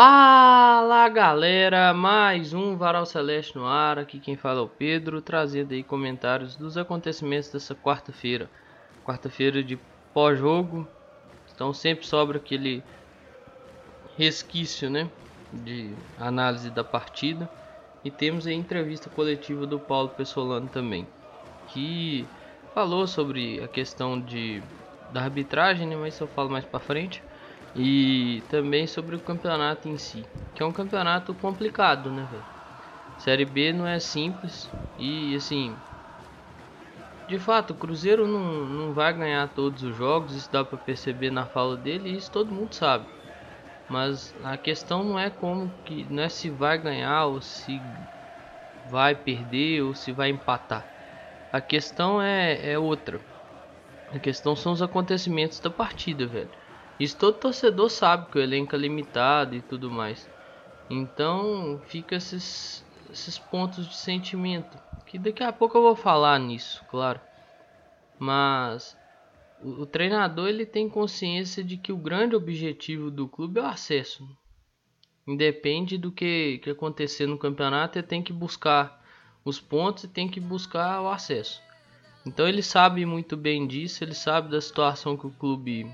Fala galera, mais um Varal Celeste no ar, aqui quem fala é o Pedro, trazendo aí comentários dos acontecimentos dessa quarta-feira. Quarta-feira de pós-jogo, então sempre sobra aquele resquício né, de análise da partida. E temos a entrevista coletiva do Paulo Pessolano também, que falou sobre a questão de, da arbitragem, né, mas isso eu falo mais pra frente e também sobre o campeonato em si, que é um campeonato complicado, né, velho? Série B não é simples e assim, de fato, o Cruzeiro não, não vai ganhar todos os jogos, isso dá para perceber na fala dele, isso todo mundo sabe. Mas a questão não é como que, não é se vai ganhar ou se vai perder ou se vai empatar. A questão é, é outra. A questão são os acontecimentos da partida, velho. Isso todo torcedor sabe que o elenco é limitado e tudo mais. Então fica esses, esses pontos de sentimento. Que daqui a pouco eu vou falar nisso, claro. Mas o, o treinador ele tem consciência de que o grande objetivo do clube é o acesso. Independe do que, que acontecer no campeonato, ele tem que buscar os pontos e tem que buscar o acesso. Então ele sabe muito bem disso, ele sabe da situação que o clube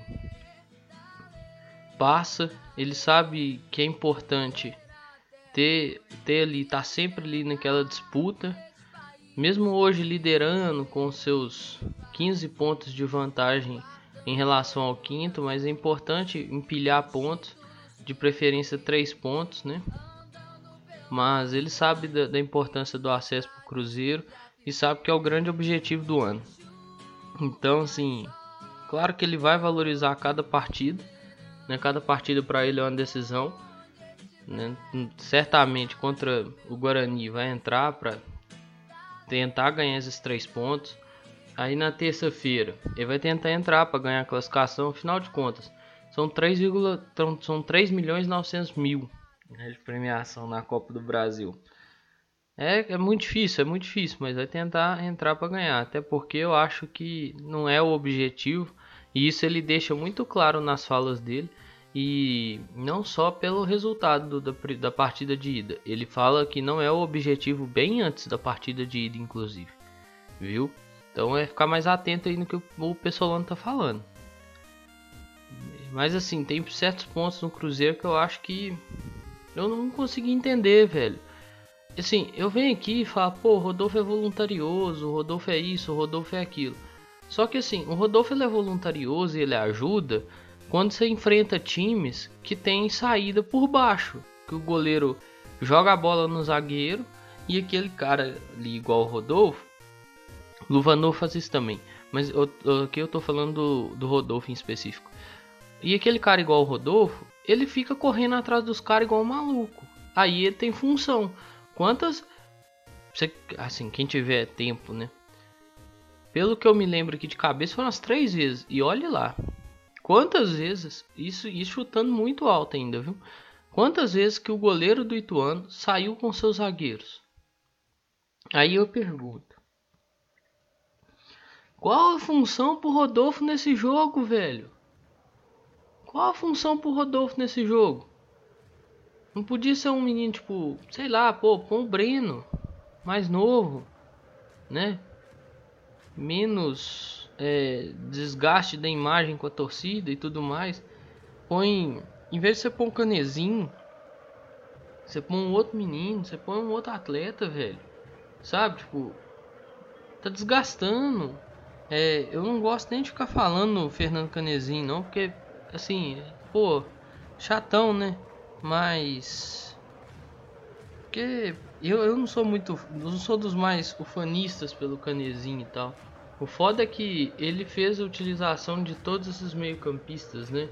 passa, ele sabe que é importante ter, ter ali, estar tá sempre ali naquela disputa, mesmo hoje liderando com seus 15 pontos de vantagem em relação ao quinto, mas é importante empilhar pontos, de preferência 3 pontos, né? Mas ele sabe da, da importância do acesso para o Cruzeiro e sabe que é o grande objetivo do ano. Então, assim, claro que ele vai valorizar cada partida, né? Cada partida para ele é uma decisão. Né? Certamente contra o Guarani vai entrar para tentar ganhar esses três pontos. Aí na terça-feira ele vai tentar entrar para ganhar a classificação. Afinal de contas, são 3, são 3 milhões e 900 mil né, de premiação na Copa do Brasil. É, é muito difícil, é muito difícil, mas vai tentar entrar para ganhar. Até porque eu acho que não é o objetivo. E isso ele deixa muito claro nas falas dele. E não só pelo resultado da, da partida de ida. Ele fala que não é o objetivo bem antes da partida de ida, inclusive. Viu? Então é ficar mais atento aí no que o Pessolano tá falando. Mas assim, tem certos pontos no Cruzeiro que eu acho que eu não consegui entender, velho. Assim, eu venho aqui e falo, pô, Rodolfo é voluntarioso, Rodolfo é isso, Rodolfo é aquilo. Só que assim, o Rodolfo ele é voluntarioso e ele ajuda quando você enfrenta times que tem saída por baixo, que o goleiro joga a bola no zagueiro e aquele cara ali igual o Rodolfo, Luvanor faz isso também, mas eu, aqui eu tô falando do, do Rodolfo em específico. E aquele cara igual o Rodolfo, ele fica correndo atrás dos caras igual um maluco. Aí ele tem função. Quantas você, assim, quem tiver tempo, né? Pelo que eu me lembro aqui de cabeça, foram as três vezes. E olhe lá. Quantas vezes, isso, isso chutando muito alto ainda, viu? Quantas vezes que o goleiro do Ituano saiu com seus zagueiros? Aí eu pergunto. Qual a função pro Rodolfo nesse jogo, velho? Qual a função pro Rodolfo nesse jogo? Não podia ser um menino, tipo, sei lá, pô, põe o Breno, mais novo, né? Menos é, desgaste da imagem com a torcida e tudo mais. Põe, em vez de você pôr um canezinho, você põe um outro menino, você põe um outro atleta, velho. Sabe, tipo, tá desgastando. É, eu não gosto nem de ficar falando Fernando Canezinho, não, porque, assim, pô, chatão, né? Mas. Porque eu, eu não sou muito. Não sou dos mais ufanistas pelo Canezinho e tal. O foda é que ele fez a utilização de todos esses meio-campistas, né?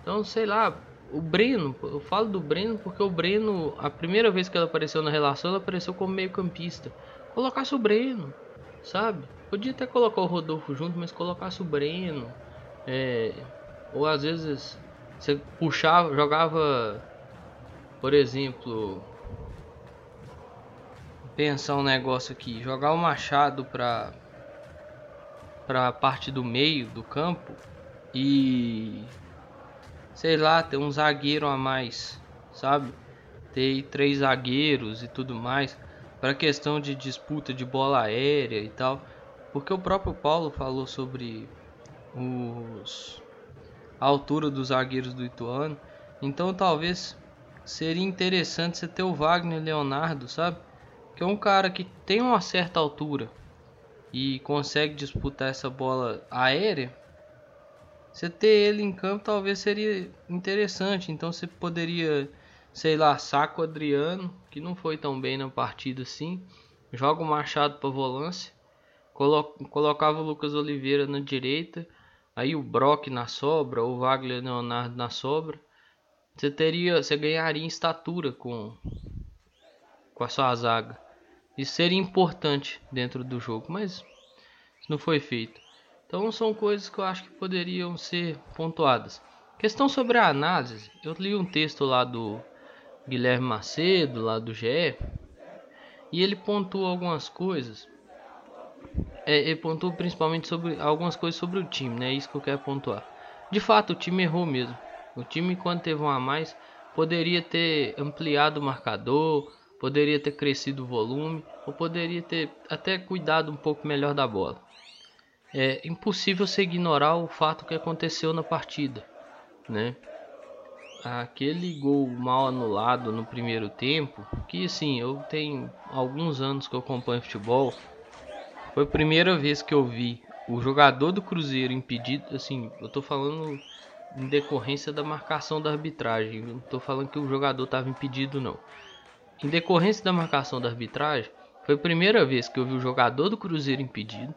Então, sei lá, o Breno, eu falo do Breno porque o Breno, a primeira vez que ele apareceu na relação, ele apareceu como meio-campista. Colocasse o Breno, sabe? Podia até colocar o Rodolfo junto, mas colocasse o Breno. É, ou às vezes você puxava, jogava, por exemplo, pensar um negócio aqui, jogar o Machado pra para a parte do meio do campo e sei lá, ter um zagueiro a mais, sabe? Ter três zagueiros e tudo mais para questão de disputa de bola aérea e tal, porque o próprio Paulo falou sobre os a altura dos zagueiros do Ituano, então talvez seria interessante você ter o Wagner Leonardo, sabe? Que é um cara que tem uma certa altura e consegue disputar essa bola aérea. Você ter ele em campo talvez seria interessante. Então você poderia, sei lá, saco Adriano, que não foi tão bem na partida assim. Joga o Machado para volância. Colo colocava o Lucas Oliveira na direita. Aí o Brock na sobra, o Wagner Leonardo na sobra. Você teria, você ganharia em estatura com com a sua zaga. Isso seria importante dentro do jogo, mas não foi feito. Então são coisas que eu acho que poderiam ser pontuadas. Questão sobre a análise, eu li um texto lá do Guilherme Macedo, lá do GE, e ele pontua algumas coisas. É, ele pontua principalmente sobre algumas coisas sobre o time, né? É isso que eu quero pontuar. De fato, o time errou mesmo. O time, quando teve um a mais, poderia ter ampliado o marcador, poderia ter crescido o volume, ou poderia ter até cuidado um pouco melhor da bola. É impossível se ignorar o fato que aconteceu na partida, né? Aquele gol mal anulado no primeiro tempo, que assim, eu tenho alguns anos que eu acompanho futebol, foi a primeira vez que eu vi o jogador do Cruzeiro impedido, assim, eu tô falando em decorrência da marcação da arbitragem. Não estou falando que o jogador estava impedido, não. Em decorrência da marcação da arbitragem, foi a primeira vez que eu vi o jogador do Cruzeiro impedido.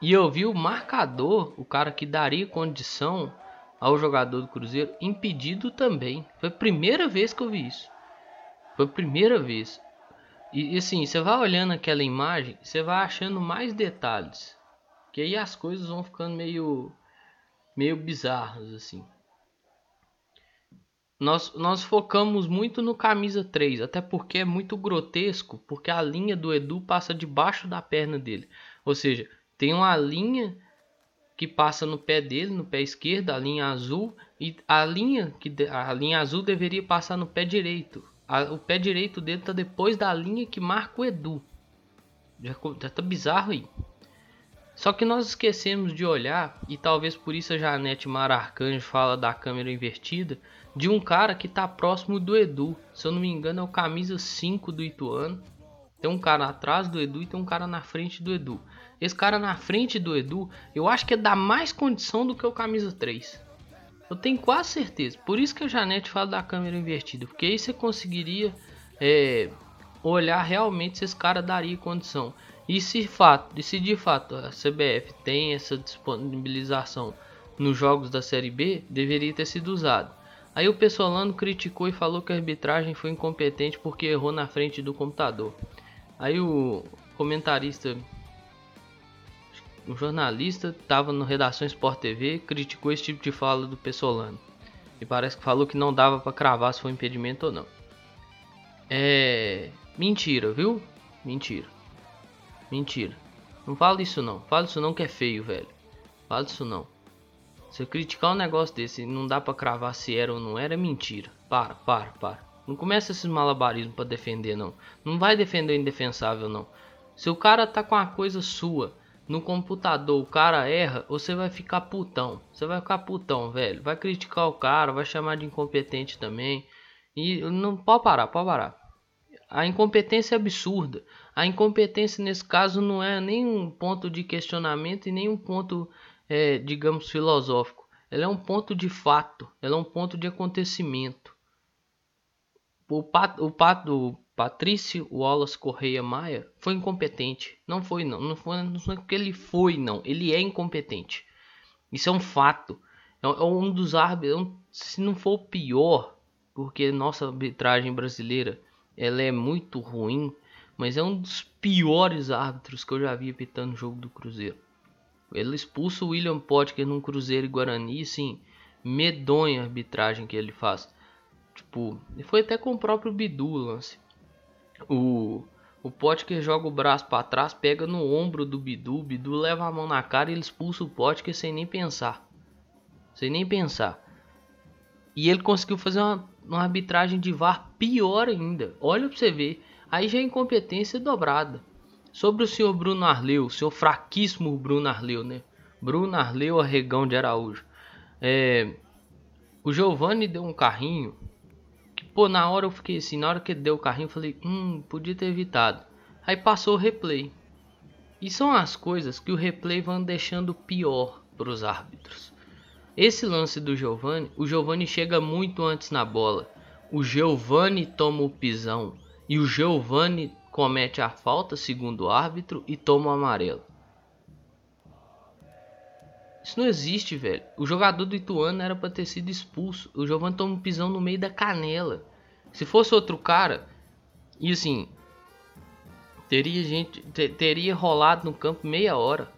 E eu vi o marcador, o cara que daria condição ao jogador do Cruzeiro, impedido também. Foi a primeira vez que eu vi isso. Foi a primeira vez. E, e assim, você vai olhando aquela imagem, você vai achando mais detalhes. Que aí as coisas vão ficando meio meio bizarros assim. Nós, nós focamos muito no camisa 3, até porque é muito grotesco, porque a linha do Edu passa debaixo da perna dele. Ou seja, tem uma linha que passa no pé dele, no pé esquerdo, a linha azul, e a linha que a linha azul deveria passar no pé direito. A, o pé direito dele tá depois da linha que marca o Edu. Já, já tá bizarro aí. Só que nós esquecemos de olhar, e talvez por isso a Janete Mararcanjo fala da câmera invertida, de um cara que está próximo do Edu. Se eu não me engano, é o camisa 5 do Ituano. Tem um cara atrás do Edu e tem um cara na frente do Edu. Esse cara na frente do Edu, eu acho que é da mais condição do que o camisa 3. Eu tenho quase certeza. Por isso que a Janete fala da câmera invertida. Porque aí você conseguiria é, olhar realmente se esse cara daria condição. E se, fato, e se de fato a CBF tem essa disponibilização nos jogos da Série B, deveria ter sido usado. Aí o Pessolano criticou e falou que a arbitragem foi incompetente porque errou na frente do computador. Aí o comentarista, o jornalista, estava no Redação Sport TV, criticou esse tipo de fala do Pessolano. E parece que falou que não dava para cravar se foi impedimento ou não. É mentira, viu? Mentira. Mentira. Não fala isso não. Fala isso não que é feio, velho. Fala isso não. Se eu criticar um negócio desse e não dá pra cravar se era ou não era, é mentira. Para, para, para. Não começa esses malabarismos para defender, não. Não vai defender o indefensável, não. Se o cara tá com a coisa sua no computador, o cara erra, você vai ficar putão. Você vai ficar putão, velho. Vai criticar o cara, vai chamar de incompetente também. E não pode parar, pode parar. A incompetência é absurda. A incompetência nesse caso não é nem um ponto de questionamento e nem um ponto, é, digamos, filosófico. Ela é um ponto de fato, ela é um ponto de acontecimento. O, pat, o, pat, o Patrício Wallace Correia Maia foi incompetente. Não foi não, não foi, não foi porque ele foi não, ele é incompetente. Isso é um fato. É, é um dos árbitros, é se não for o pior, porque nossa arbitragem brasileira ela é muito ruim, mas é um dos piores árbitros que eu já vi apitando o jogo do Cruzeiro. Ele expulsa o William Potker num Cruzeiro e Guarani, assim, medonha a arbitragem que ele faz. Tipo, foi até com o próprio Bidu o lance. O, o Potker joga o braço para trás, pega no ombro do Bidu, o Bidu leva a mão na cara e ele expulsa o Potker sem nem pensar. Sem nem pensar. E ele conseguiu fazer uma uma arbitragem de VAR pior ainda. Olha pra você ver. Aí já é incompetência dobrada. Sobre o senhor Bruno Arleu, o senhor fraquíssimo Bruno Arleu, né? Bruno Arleu Arregão de Araújo. É, o Giovanni deu um carrinho. Que, pô, na hora eu fiquei assim, na hora que ele deu o carrinho, eu falei, hum, podia ter evitado. Aí passou o replay. E são as coisas que o replay vão deixando pior para os árbitros. Esse lance do Giovani, o Giovani chega muito antes na bola. O Giovani toma o pisão e o Giovani comete a falta, segundo o árbitro, e toma o amarelo. Isso não existe, velho. O jogador do Ituano era para ter sido expulso. O Giovani toma um pisão no meio da canela. Se fosse outro cara, e assim, teria gente, teria rolado no campo meia hora.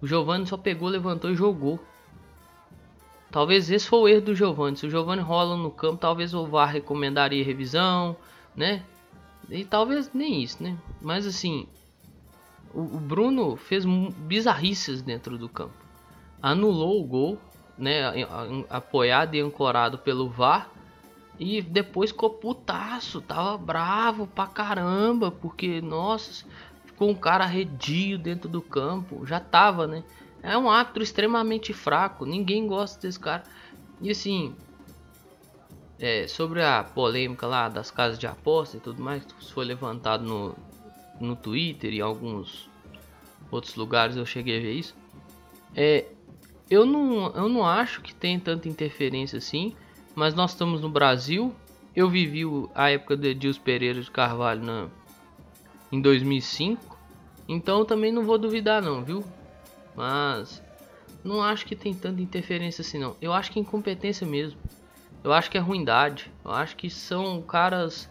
O Giovani só pegou, levantou e jogou. Talvez esse foi o erro do Giovani. Se o Giovani rola no campo, talvez o VAR recomendaria revisão, né? E talvez nem isso, né? Mas assim, o, o Bruno fez bizarrices dentro do campo. Anulou o gol, né? Apoiado e ancorado pelo VAR. E depois ficou putaço, tava bravo pra caramba, porque, nossa, ficou um cara arredio dentro do campo. Já tava, né? É um árbitro extremamente fraco. Ninguém gosta desse cara. E assim, é, sobre a polêmica lá das casas de aposta e tudo mais, que foi levantado no, no Twitter e alguns outros lugares eu cheguei a ver isso. É, eu não, eu não acho que tem tanta interferência assim, mas nós estamos no Brasil. Eu vivi a época de Edilson Pereira de Carvalho na, em 2005, então também não vou duvidar não, viu? Mas não acho que tem tanta interferência assim não. Eu acho que é incompetência mesmo. Eu acho que é ruindade. Eu acho que são caras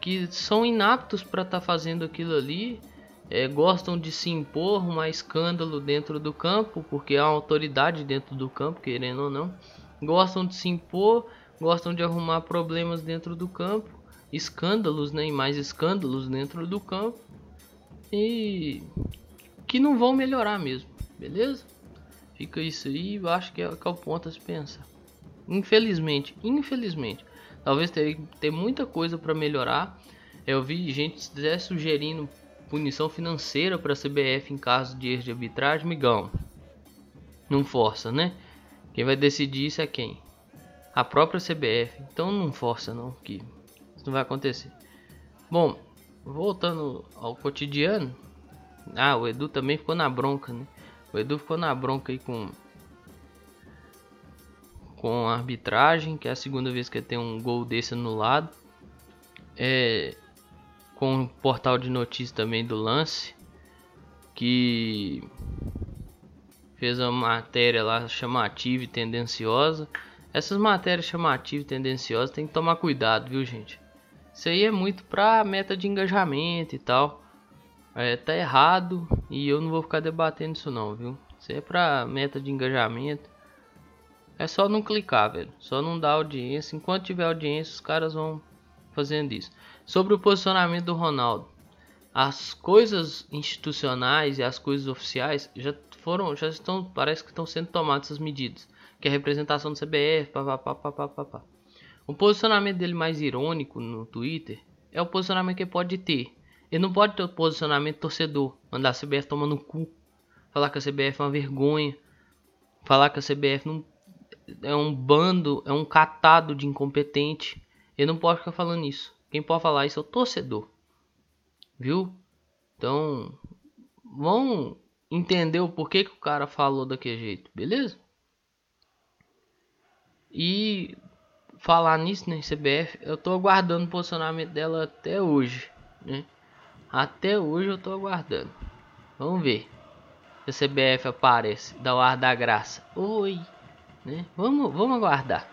que são inaptos para estar tá fazendo aquilo ali. É, gostam de se impor, um escândalo dentro do campo, porque há autoridade dentro do campo, querendo ou não. Gostam de se impor, gostam de arrumar problemas dentro do campo, escândalos, né, e mais escândalos dentro do campo, e que não vão melhorar mesmo. Beleza? Fica isso aí, eu acho que é, que é o ponto a se pensar. Infelizmente, infelizmente, talvez ter, ter muita coisa para melhorar. Eu vi gente até sugerindo punição financeira para a CBF em caso de erro de arbitragem, migão. Não força, né? Quem vai decidir isso é quem? A própria CBF. Então não força não, que isso não vai acontecer. Bom, voltando ao cotidiano. Ah, o Edu também ficou na bronca, né? O Edu ficou na bronca aí com com a arbitragem, que é a segunda vez que tem um gol desse anulado. É com o portal de notícias também do lance, que fez uma matéria lá chamativa e tendenciosa. Essas matérias chamativas e tendenciosas tem que tomar cuidado, viu, gente? Isso aí é muito pra meta de engajamento e tal. É, tá errado e eu não vou ficar debatendo isso não, viu? Isso é pra meta de engajamento. É só não clicar, velho. Só não dar audiência. Enquanto tiver audiência, os caras vão fazendo isso. Sobre o posicionamento do Ronaldo. As coisas institucionais e as coisas oficiais já foram, já estão, parece que estão sendo tomadas essas medidas. Que é a representação do CBF, papapá, papapá. O posicionamento dele mais irônico no Twitter é o posicionamento que ele pode ter. Ele não pode ter o posicionamento torcedor, mandar a CBF tomar no cu, falar que a CBF é uma vergonha, falar que a CBF não é um bando, é um catado de incompetente. Ele não pode ficar falando isso. Quem pode falar isso é o torcedor. Viu? Então, vão entender o porquê que o cara falou daquele jeito, beleza? E falar nisso, né, CBF, eu tô aguardando o posicionamento dela até hoje, né? Até hoje eu tô aguardando. Vamos ver. Se a CBF aparece, dá o ar da graça. Oi, né? Vamos, vamos aguardar.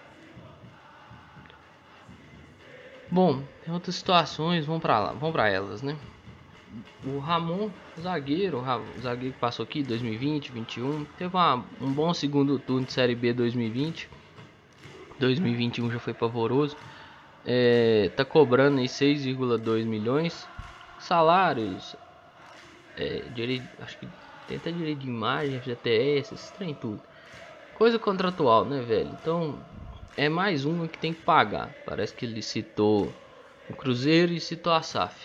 Bom, tem outras situações, vamos para lá, vamos para elas, né? O Ramon, zagueiro, o zagueiro que passou aqui 2020, 21, teve uma, um bom segundo turno de Série B 2020. 2021 já foi pavoroso. É, tá cobrando aí 6,2 milhões salários, é, direito, acho que tem até direito de imagem, FGTS, esse trem tudo. Coisa contratual, né, velho? Então, é mais uma que tem que pagar. Parece que ele citou o Cruzeiro e citou a SAF.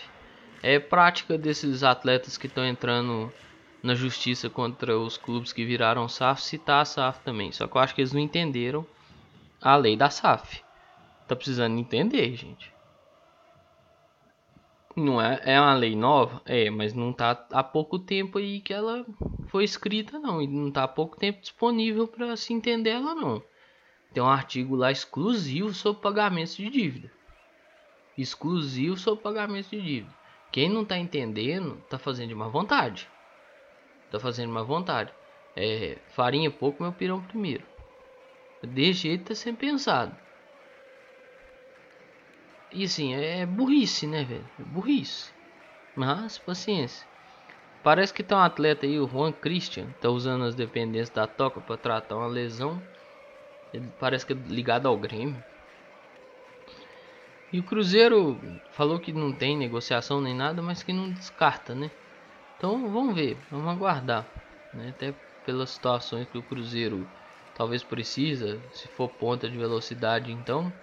É prática desses atletas que estão entrando na justiça contra os clubes que viraram SAF citar a SAF também. Só que eu acho que eles não entenderam a lei da SAF. Tá precisando entender, gente. Não é, é uma lei nova? É, mas não tá há pouco tempo aí que ela foi escrita não. E não tá há pouco tempo disponível para se entender ela não. Tem um artigo lá exclusivo sobre pagamentos de dívida. Exclusivo sobre pagamentos de dívida. Quem não tá entendendo, tá fazendo de má vontade. Tá fazendo de má vontade. É, farinha pouco, meu pirão primeiro. De jeito tá sendo pensado. E assim, é burrice, né, velho? É burrice. Mas, paciência. Parece que tem um atleta aí, o Juan Christian, tá usando as dependências da toca para tratar uma lesão. Ele parece que é ligado ao Grêmio. E o Cruzeiro falou que não tem negociação nem nada, mas que não descarta, né? Então vamos ver, vamos aguardar. Né? Até pelas situações que o Cruzeiro talvez precisa, se for ponta de velocidade, então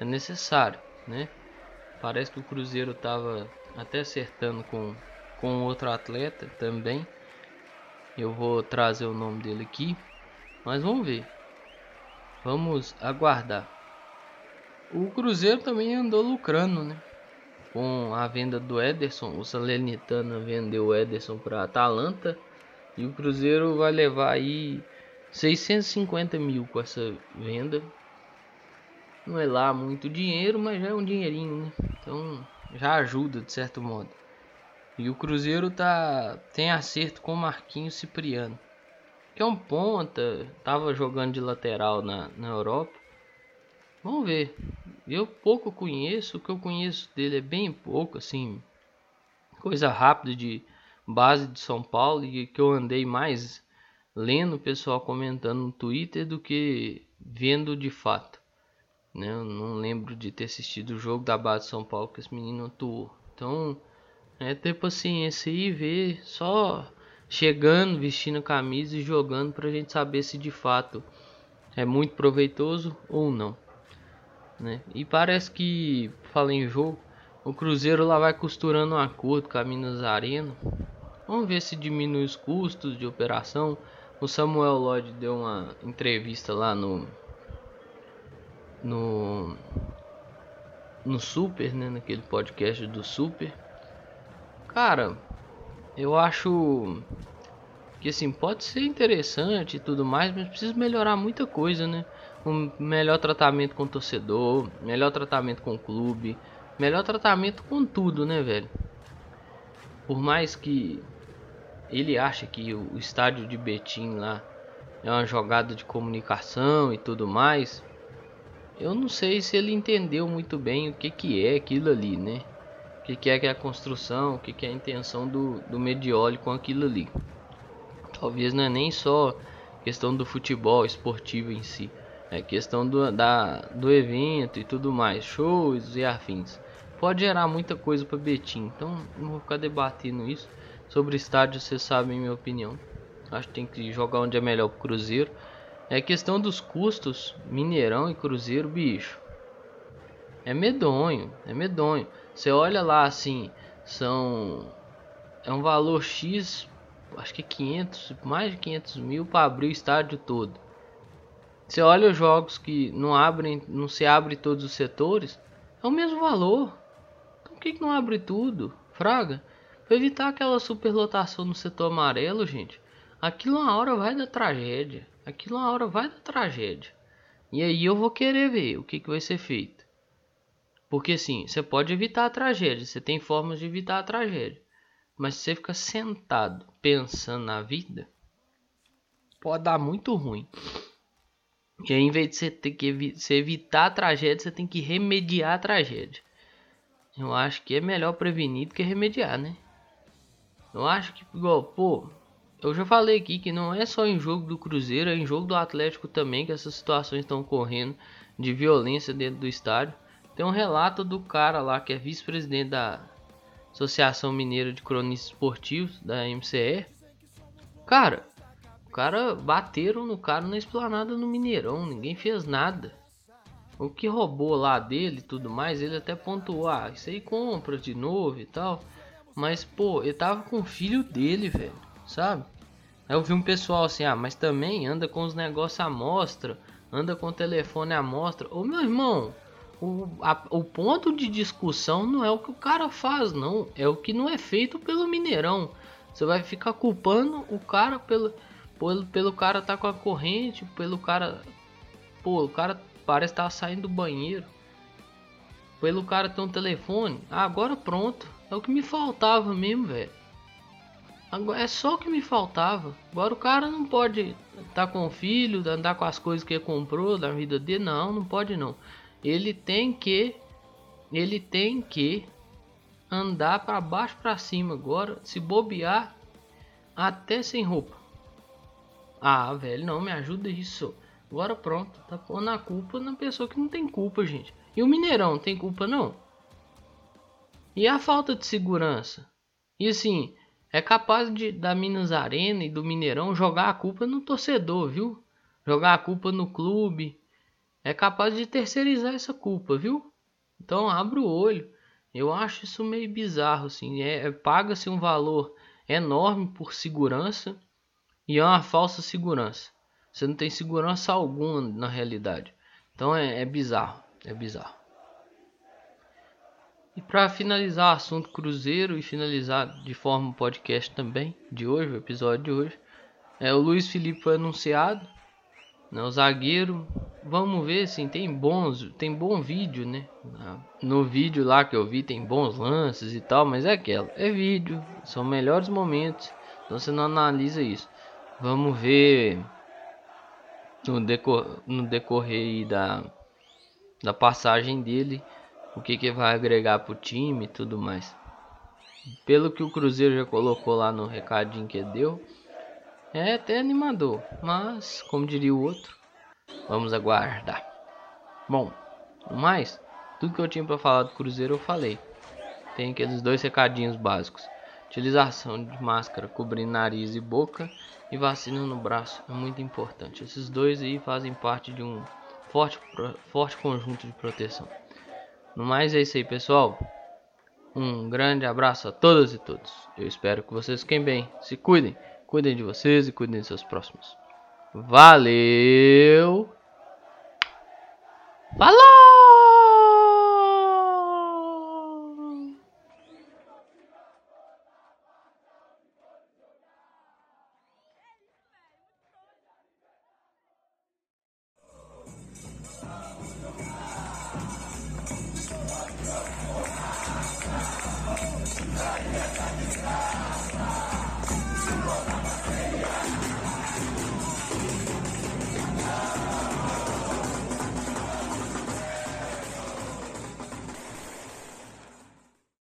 é necessário, né? Parece que o Cruzeiro estava até acertando com, com outro atleta também. Eu vou trazer o nome dele aqui, mas vamos ver. Vamos aguardar. O Cruzeiro também andou lucrando, né? Com a venda do Ederson, o Salernitana vendeu o Ederson para Atalanta e o Cruzeiro vai levar aí 650 mil com essa venda. Não é lá muito dinheiro, mas já é um dinheirinho, né? Então já ajuda de certo modo. E o Cruzeiro tá tem acerto com o Marquinhos Cipriano, que é um ponta, tava jogando de lateral na, na Europa. Vamos ver. Eu pouco conheço, o que eu conheço dele é bem pouco, assim, coisa rápida de base de São Paulo e que eu andei mais lendo o pessoal comentando no Twitter do que vendo de fato. Né? Eu não lembro de ter assistido o jogo da base de São Paulo que esse menino atuou. Então, é ter paciência e ver só chegando, vestindo camisa e jogando para a gente saber se de fato é muito proveitoso ou não né? E parece que, fala em jogo, o Cruzeiro lá vai costurando um acordo com a Minas Arena. Vamos ver se diminui os custos de operação. O Samuel Lloyd deu uma entrevista lá no no no Super, né, naquele podcast do Super. Cara, eu acho que assim pode ser interessante e tudo mais, mas precisa melhorar muita coisa, né? um melhor tratamento com o torcedor, melhor tratamento com o clube, melhor tratamento com tudo, né, velho? Por mais que ele ache que o estádio de Betim lá é uma jogada de comunicação e tudo mais, eu não sei se ele entendeu muito bem o que, que é aquilo ali, né? O que, que é que é a construção, o que, que é a intenção do, do Medioli com aquilo ali. Talvez não é nem só questão do futebol esportivo em si, é questão do, da, do evento e tudo mais, shows e afins. Pode gerar muita coisa para Betim, então não vou ficar debatendo isso. Sobre estádio, vocês sabem minha opinião. Acho que tem que jogar onde é melhor pro Cruzeiro. É questão dos custos, Mineirão e Cruzeiro, bicho. É medonho, é medonho. Você olha lá assim, são é um valor X, acho que é 500, mais de 500 mil para abrir o estádio todo. Você olha os jogos que não abrem, não se abre todos os setores, é o mesmo valor. Então por que, que não abre tudo? Fraga, para evitar aquela superlotação no setor amarelo, gente. Aquilo uma hora vai dar tragédia. Aquilo uma hora vai dar tragédia. E aí eu vou querer ver o que, que vai ser feito. Porque assim, você pode evitar a tragédia, você tem formas de evitar a tragédia. Mas se você fica sentado pensando na vida, pode dar muito ruim. E aí, em vez de você ter que evi você evitar a tragédia, você tem que remediar a tragédia. Eu acho que é melhor prevenir do que remediar, né? Eu acho que, igual, pô, eu já falei aqui que não é só em jogo do Cruzeiro, é em jogo do Atlético também que essas situações estão ocorrendo de violência dentro do estádio. Tem um relato do cara lá que é vice-presidente da Associação Mineira de Cronistas Esportivos, da MCE. Cara, cara bateram no cara na esplanada no Mineirão, ninguém fez nada. o que roubou lá dele e tudo mais, ele até pontuou, ah, isso aí compra de novo e tal. Mas, pô, ele tava com o filho dele, velho, sabe? Aí eu vi um pessoal assim, ah, mas também anda com os negócios à mostra, anda com o telefone à mostra. Ô meu irmão, o, a, o ponto de discussão não é o que o cara faz, não. É o que não é feito pelo Mineirão. Você vai ficar culpando o cara pelo, pelo, pelo cara tá com a corrente, pelo cara. Pô, o cara parece estar tá saindo do banheiro. Pelo cara ter um telefone. Ah, agora pronto. É o que me faltava mesmo, velho. É só o que me faltava. Agora o cara não pode estar tá com o filho, andar com as coisas que ele comprou da vida dele. Não, não pode não. Ele tem que. Ele tem que andar para baixo para cima agora, se bobear até sem roupa. Ah, velho, não me ajuda isso. Agora pronto, tá pondo a culpa na pessoa que não tem culpa, gente. E o Mineirão tem culpa não? E a falta de segurança? E assim, é capaz de da Minas Arena e do Mineirão jogar a culpa no torcedor, viu? Jogar a culpa no clube. É capaz de terceirizar essa culpa, viu? Então abra o olho. Eu acho isso meio bizarro, assim. É, é paga-se um valor enorme por segurança e é uma falsa segurança. Você não tem segurança alguma na realidade. Então é, é bizarro, é bizarro. E para finalizar assunto Cruzeiro e finalizar de forma podcast também de hoje, o episódio de hoje, é o Luiz Felipe foi anunciado, né, o zagueiro vamos ver assim, tem bons, tem bom vídeo, né? No vídeo lá que eu vi tem bons lances e tal, mas é aquela, é vídeo, são melhores momentos, então você não analisa isso. Vamos ver no, decor, no decorrer da, da passagem dele, o que que vai agregar pro time e tudo mais. Pelo que o Cruzeiro já colocou lá no recadinho que deu, é até animador, mas como diria o outro, Vamos aguardar. Bom, no mais, tudo que eu tinha para falar do Cruzeiro eu falei. Tem aqueles dois recadinhos básicos. Utilização de máscara cobrindo nariz e boca e vacina no braço é muito importante. Esses dois aí fazem parte de um forte, forte conjunto de proteção. No mais é isso aí, pessoal. Um grande abraço a todas e todos. Eu espero que vocês fiquem bem. Se cuidem. Cuidem de vocês e cuidem de seus próximos. Valeu! Falou!